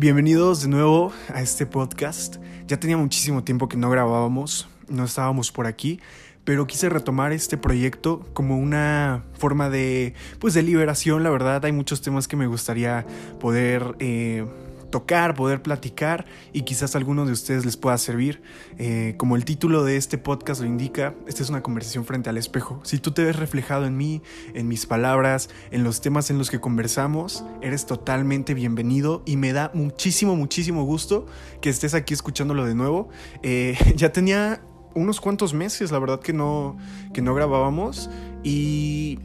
Bienvenidos de nuevo a este podcast. Ya tenía muchísimo tiempo que no grabábamos, no estábamos por aquí, pero quise retomar este proyecto como una forma de, pues, de liberación. La verdad, hay muchos temas que me gustaría poder eh, tocar, poder platicar y quizás a alguno de ustedes les pueda servir. Eh, como el título de este podcast lo indica, esta es una conversación frente al espejo. Si tú te ves reflejado en mí, en mis palabras, en los temas en los que conversamos, eres totalmente bienvenido y me da muchísimo, muchísimo gusto que estés aquí escuchándolo de nuevo. Eh, ya tenía unos cuantos meses, la verdad que no, que no grabábamos y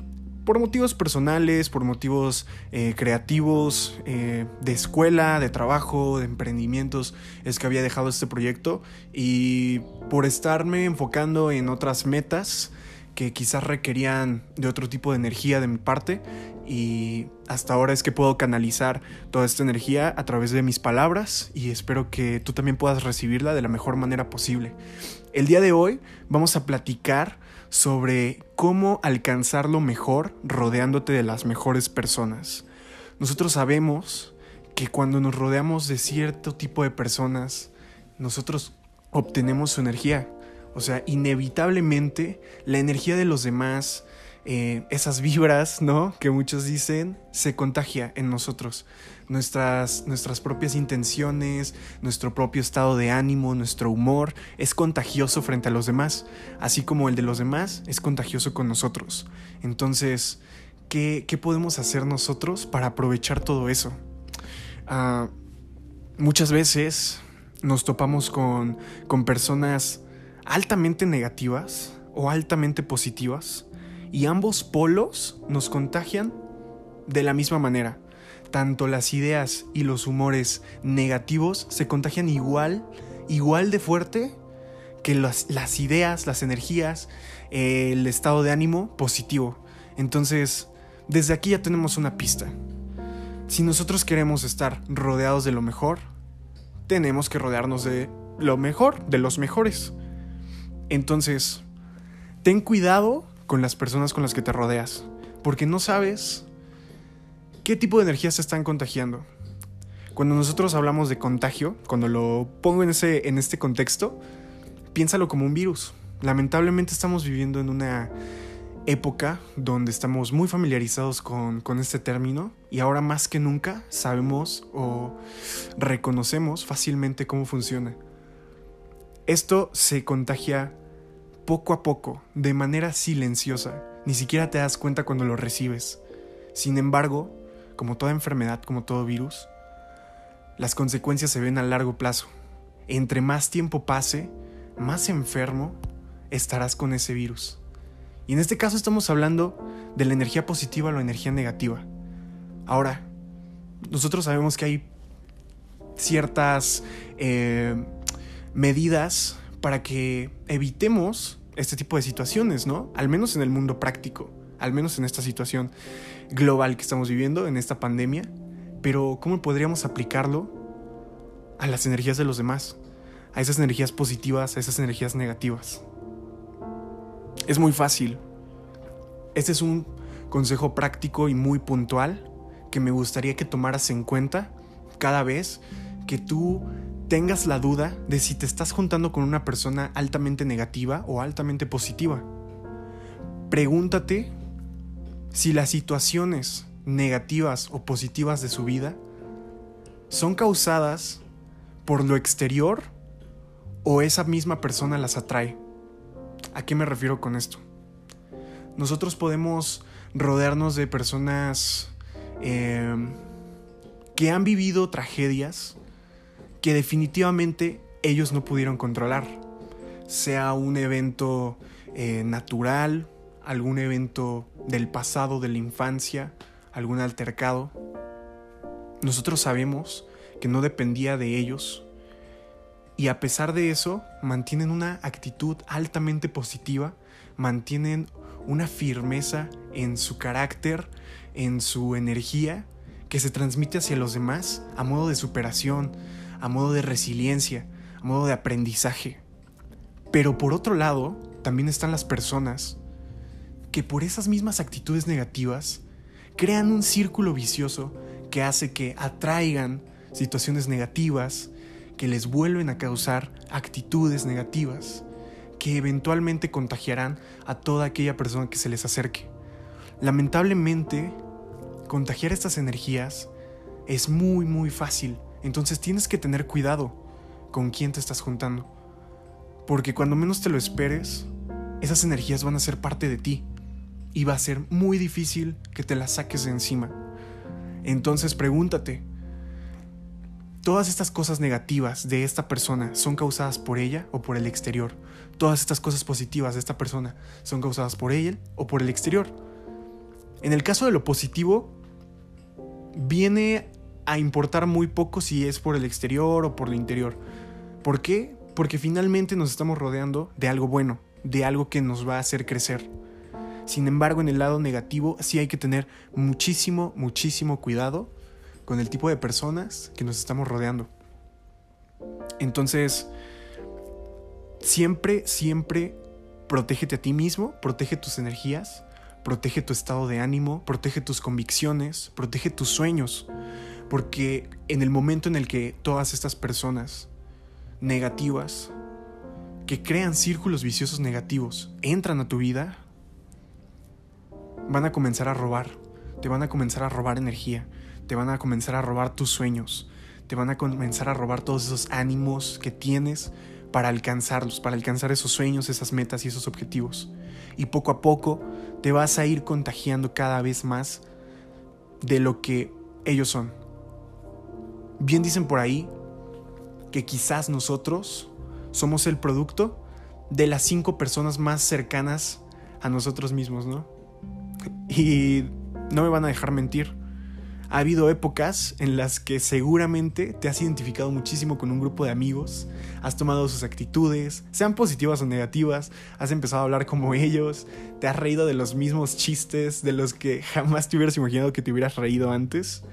por motivos personales, por motivos eh, creativos, eh, de escuela, de trabajo, de emprendimientos, es que había dejado este proyecto y por estarme enfocando en otras metas que quizás requerían de otro tipo de energía de mi parte y hasta ahora es que puedo canalizar toda esta energía a través de mis palabras y espero que tú también puedas recibirla de la mejor manera posible. El día de hoy vamos a platicar sobre cómo alcanzar lo mejor rodeándote de las mejores personas. Nosotros sabemos que cuando nos rodeamos de cierto tipo de personas, nosotros obtenemos su energía. O sea, inevitablemente la energía de los demás, eh, esas vibras, ¿no? Que muchos dicen, se contagia en nosotros. Nuestras, nuestras propias intenciones, nuestro propio estado de ánimo, nuestro humor, es contagioso frente a los demás, así como el de los demás es contagioso con nosotros. Entonces, ¿qué, qué podemos hacer nosotros para aprovechar todo eso? Uh, muchas veces nos topamos con, con personas altamente negativas o altamente positivas y ambos polos nos contagian de la misma manera. Tanto las ideas y los humores negativos se contagian igual, igual de fuerte que las, ideas, las energías, el estado de ánimo positivo. Entonces, desde aquí ya tenemos una pista. Si nosotros queremos estar rodeados de lo mejor, tenemos que rodearnos de lo mejor, de los mejores. Entonces, ten cuidado con las personas con las que te rodeas, porque no sabes qué tipo de energías se están contagiando. Cuando nosotros hablamos de contagio, cuando lo pongo en, ese, en este contexto, piénsalo como un virus. Lamentablemente estamos viviendo en una época donde estamos muy familiarizados con, con, este término y ahora más que nunca sabemos o reconocemos fácilmente cómo funciona. Esto se contagia poco a poco, de manera silenciosa. Ni siquiera te das cuenta cuando lo recibes. Sin embargo, como toda enfermedad, como todo virus, las consecuencias se ven a largo plazo. Entre más tiempo pase, más enfermo estarás con ese virus. Y en este caso estamos hablando de la energía positiva o la energía negativa. Ahora, nosotros sabemos que hay ciertas eh, medidas para que evitemos este tipo de situaciones, ¿no? Al menos en el mundo práctico, al menos en esta situación global que estamos viviendo, en esta pandemia. Pero ¿cómo podríamos aplicarlo a las energías de los demás? A esas energías positivas, a esas energías negativas. Es muy fácil. Este es un consejo práctico y muy puntual que me gustaría que tomaras en cuenta cada vez que tú tengas la duda de si te estás juntando con una persona altamente negativa o altamente positiva. Pregúntate si las situaciones negativas o positivas de su vida son causadas por lo exterior o esa misma persona las atrae. ¿A qué me refiero con esto? Nosotros podemos rodearnos de personas eh, que han vivido tragedias, que definitivamente ellos no pudieron controlar. Sea un evento eh, natural, algún evento del pasado, de la infancia, algún altercado. Nosotros sabemos que no dependía de ellos y a pesar de eso mantienen una actitud altamente positiva, mantienen una firmeza en su carácter, en su energía, que se transmite hacia los demás a modo de superación, a modo de resiliencia, a modo de aprendizaje. Pero por otro lado, también están las personas que por esas mismas actitudes negativas crean un círculo vicioso que hace que atraigan situaciones negativas que les vuelven a causar actitudes negativas que eventualmente contagiarán a toda aquella persona que se les acerque. Lamentablemente, contagiar estas energías es muy muy fácil, entonces tienes que tener cuidado con quién te estás juntando. Porque cuando menos te lo esperes, esas energías van a ser parte de ti y va a ser muy difícil que te las saques de encima. Entonces pregúntate, ¿todas estas cosas negativas de esta persona son causadas por ella o por el exterior? ¿Todas estas cosas positivas de esta persona son causadas por ella o por el exterior? En el caso de lo positivo, viene a importar muy poco si es por el exterior o por el interior. ¿Por qué? Porque finalmente nos estamos rodeando de algo bueno, de algo que nos va a hacer crecer. Sin embargo, en el lado negativo sí hay que tener muchísimo, muchísimo cuidado con el tipo de personas que nos estamos rodeando. Entonces, siempre, siempre protégete a ti mismo, protege tus energías, protege tu estado de ánimo, protege tus convicciones, protege tus sueños. Porque en el momento en el que todas estas personas negativas, que crean círculos viciosos negativos, entran a tu vida, van a comenzar a robar, te van a comenzar a robar energía, te van a comenzar a robar tus sueños, te van a comenzar a robar todos esos ánimos que tienes para alcanzarlos, para alcanzar esos sueños, esas metas y esos objetivos. Y poco a poco te vas a ir contagiando cada vez más de lo que ellos son. Bien dicen por ahí que quizás nosotros somos el producto de las cinco personas más cercanas a nosotros mismos, ¿no? Y no me van a dejar mentir. Ha habido épocas en las que seguramente te has identificado muchísimo con un grupo de amigos, has tomado sus actitudes, sean positivas o negativas, has empezado a hablar como ellos, te has reído de los mismos chistes de los que jamás te hubieras imaginado que te hubieras reído antes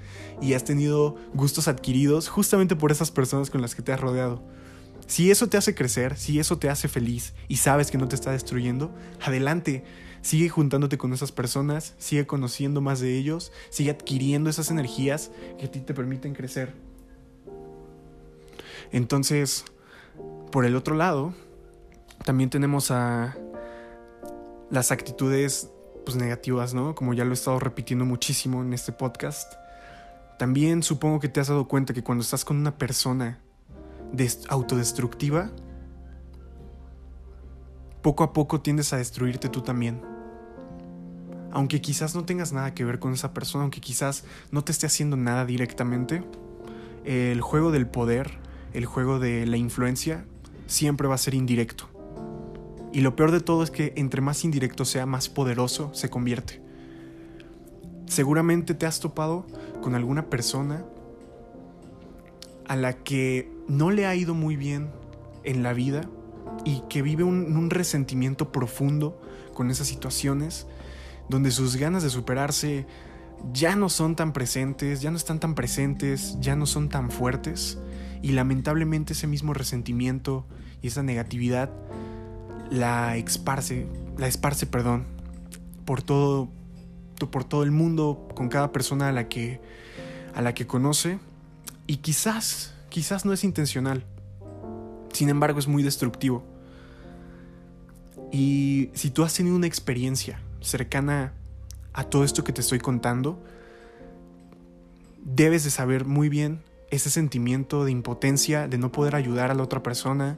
y has tenido gustos adquiridos justamente por esas personas con las que te has rodeado. Si eso te hace crecer, si eso te hace feliz y sabes que no te está destruyendo, adelante Sigue juntándote con esas personas, sigue conociendo más de ellos, sigue adquiriendo esas energías que a ti te permiten crecer. Entonces, por el otro lado, también tenemos a las actitudes pues, negativas, ¿no? Como ya lo he estado repitiendo muchísimo en este podcast. También supongo que te has dado cuenta que cuando estás con una persona autodestructiva, poco a poco tiendes a destruirte tú también aunque quizás no tengas nada que ver con esa persona, aunque quizás no te esté haciendo nada directamente, el juego del poder, el juego de la influencia, siempre va a ser indirecto. Y lo peor de todo es que entre más indirecto sea, más poderoso se convierte. Seguramente te has topado con alguna persona a la que no le ha ido muy bien en la vida y que vive un, un resentimiento profundo con esas situaciones donde sus ganas de superarse ya no son tan presentes, ya no están tan presentes, ya no son tan fuertes y lamentablemente ese mismo resentimiento y esa negatividad la esparce, la perdón, por todo por todo el mundo con cada persona a la que a la que conoce y quizás quizás no es intencional. Sin embargo, es muy destructivo. Y si tú has tenido una experiencia cercana a todo esto que te estoy contando, debes de saber muy bien ese sentimiento de impotencia, de no poder ayudar a la otra persona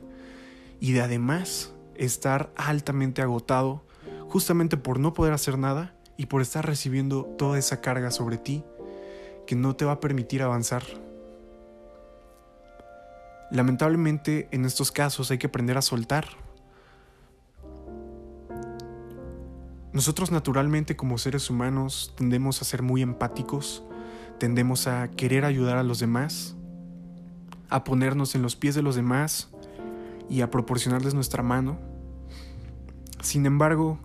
y de además estar altamente agotado justamente por no poder hacer nada y por estar recibiendo toda esa carga sobre ti que no te va a permitir avanzar. Lamentablemente en estos casos hay que aprender a soltar, Nosotros naturalmente como seres humanos tendemos a ser muy empáticos, tendemos a querer ayudar a los demás, a ponernos en los pies de los demás y a proporcionarles nuestra mano. Sin embargo,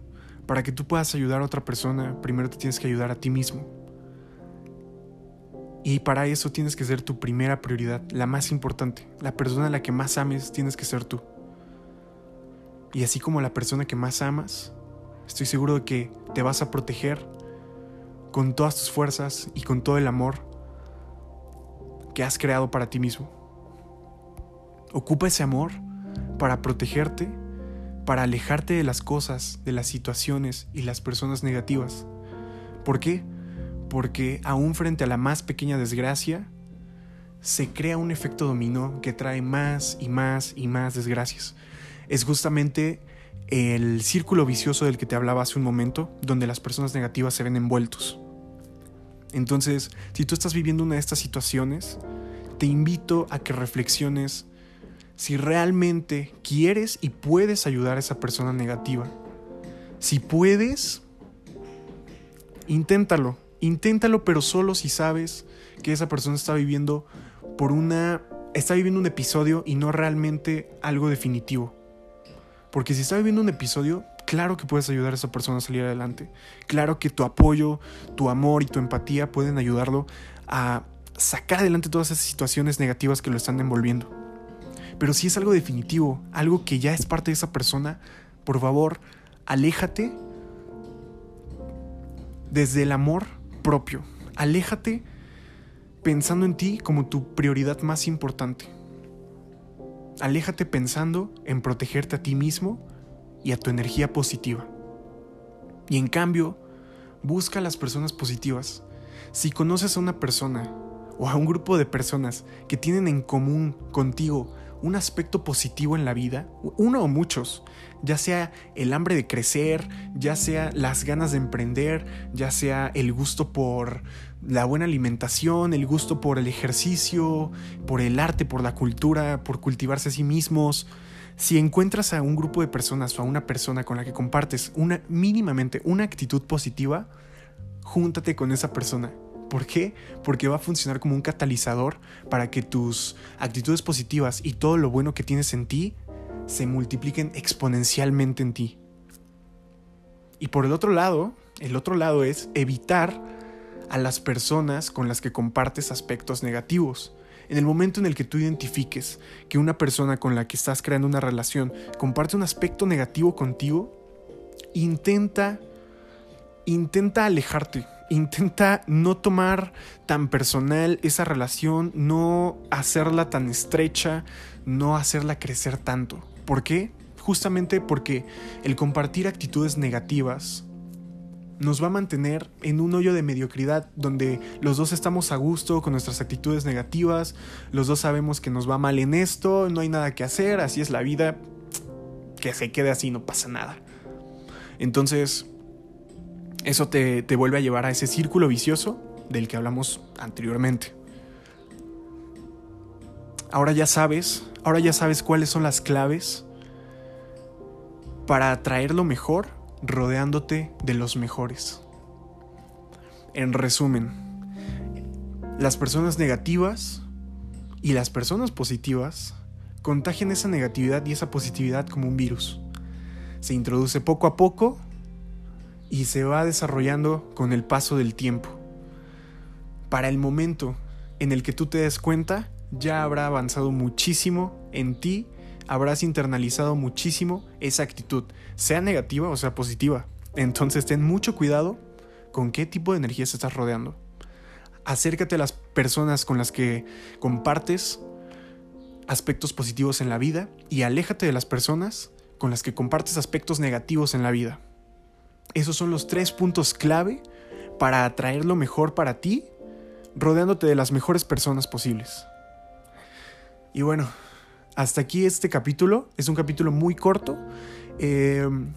para que tú puedas ayudar a otra persona, primero te tienes que ayudar a ti mismo. Y para eso tienes que ser tu primera prioridad, la más importante. La persona a la que más ames tienes que ser tú. Y así como la persona que más amas, Estoy seguro de que te vas a proteger con todas tus fuerzas y con todo el amor que has creado para ti mismo. Ocupa ese amor para protegerte, para alejarte de las cosas, de las situaciones y las personas negativas. ¿Por qué? Porque aún frente a la más pequeña desgracia, se crea un efecto dominó que trae más y más y más desgracias. Es justamente el círculo vicioso del que te hablaba hace un momento, donde las personas negativas se ven envueltos. Entonces, si tú estás viviendo una de estas situaciones, te invito a que reflexiones si realmente quieres y puedes ayudar a esa persona negativa. Si puedes, inténtalo. Inténtalo, pero solo si sabes que esa persona está viviendo por una. está viviendo un episodio y no realmente algo definitivo. Porque si está viviendo un episodio, claro que puedes ayudar a esa persona a salir adelante. Claro que tu apoyo, tu amor y tu empatía pueden ayudarlo a sacar adelante todas esas situaciones negativas que lo están envolviendo. Pero si es algo definitivo, algo que ya es parte de esa persona, por favor, aléjate desde el amor propio. Aléjate pensando en ti como tu prioridad más importante. Aléjate pensando en protegerte a ti mismo y a tu energía positiva. Y en cambio, busca a las personas positivas. Si conoces a una persona o a un grupo de personas que tienen en común contigo un aspecto positivo en la vida, uno o muchos, ya sea el hambre de crecer, ya sea las ganas de emprender, ya sea el gusto por la buena alimentación, el gusto por el ejercicio, por el arte, por la cultura, por cultivarse a sí mismos. Si encuentras a un grupo de personas o a una persona con la que compartes una mínimamente una actitud positiva, júntate con esa persona ¿Por qué? Porque va a funcionar como un catalizador para que tus actitudes positivas y todo lo bueno que tienes en ti se multipliquen exponencialmente en ti. Y por el otro lado, el otro lado es evitar a las personas con las que compartes aspectos negativos. En el momento en el que tú identifiques que una persona con la que estás creando una relación comparte un aspecto negativo contigo, intenta intenta alejarte intenta no tomar tan personal esa relación, no hacerla tan estrecha, no hacerla crecer tanto. ¿Por qué? Justamente porque el compartir actitudes negativas nos va a mantener en un hoyo de mediocridad donde los dos estamos a gusto con nuestras actitudes negativas, los dos sabemos que nos va mal en esto, no hay nada que hacer, así es la vida, que se quede así, no pasa nada. Entonces, eso te, vuelve a llevar a ese círculo vicioso del que hablamos anteriormente. Ahora ya sabes, ahora ya sabes cuáles son las claves para atraer lo mejor rodeándote de los mejores. En resumen, las personas negativas y las personas positivas contagian esa negatividad y esa positividad como un virus. Se introduce poco a poco y se va desarrollando con el paso del tiempo. Para el momento en el que tú te des cuenta, ya habrá avanzado muchísimo en ti, habrás internalizado muchísimo esa actitud, sea negativa o sea positiva. Entonces ten mucho cuidado con qué tipo de energía se estás rodeando. Acércate a las personas con las que compartes aspectos positivos en la vida y aléjate de las personas con las que compartes aspectos negativos en la vida. Esos son los tres puntos clave para atraer lo mejor para ti, rodeándote de las mejores personas posibles. Y bueno, hasta aquí este capítulo. Es un capítulo muy corto. Em,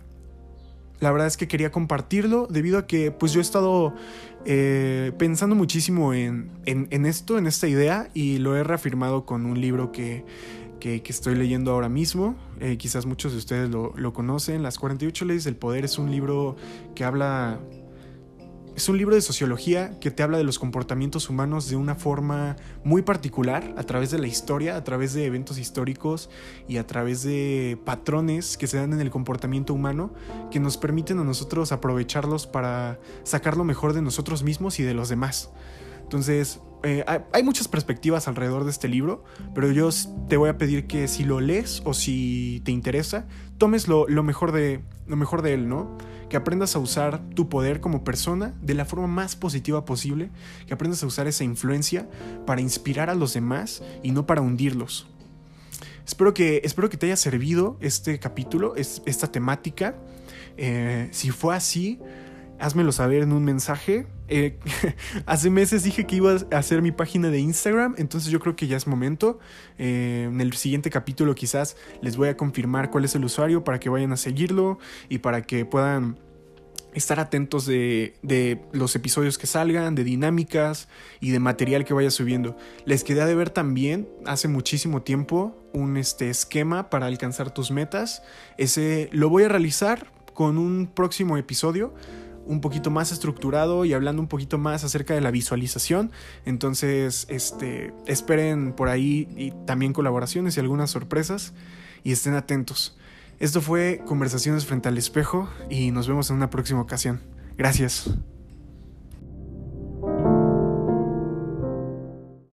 la verdad es que quería compartirlo debido a que pues yo he estado eh, pensando muchísimo en, en, esto, en esta idea, y lo he reafirmado con un libro que que, estoy leyendo ahora mismo. Eh, quizás muchos de ustedes lo, conocen. Las 48 leyes del poder es un libro que habla... Es un libro de sociología que te habla de los comportamientos humanos de una forma muy particular, a través de la historia, a través de eventos históricos y a través de patrones que se dan en el comportamiento humano que nos permiten a nosotros aprovecharlos para sacar lo mejor de nosotros mismos y de los demás. Entonces, eh, hay muchas perspectivas alrededor de este libro, pero yo te voy a pedir que si lo lees o si te interesa, tomes lo, mejor, de, lo mejor de él, ¿no? que aprendas a usar tu poder como persona de la forma más positiva posible, que aprendas a usar esa influencia para inspirar a los demás y no para hundirlos. Espero que, espero que te haya servido este capítulo, esta temática. Eh, si fue así, házmelo saber en un mensaje. Eh, hace meses dije que iba a hacer mi página de Instagram, entonces yo creo que ya es momento. Eh, en el siguiente capítulo quizás les voy a confirmar cuál es el usuario para que vayan a seguirlo y para que puedan estar atentos de, los episodios que salgan, de dinámicas y de material que vaya subiendo. Les quedé de ver también hace muchísimo tiempo un este, esquema para alcanzar tus metas. Ese lo voy a realizar con un próximo episodio un poquito más estructurado y hablando un poquito más acerca de la visualización. Entonces, este, esperen por ahí y también colaboraciones y algunas sorpresas y estén atentos. Esto fue Conversaciones frente al espejo y nos vemos en una próxima ocasión. Gracias.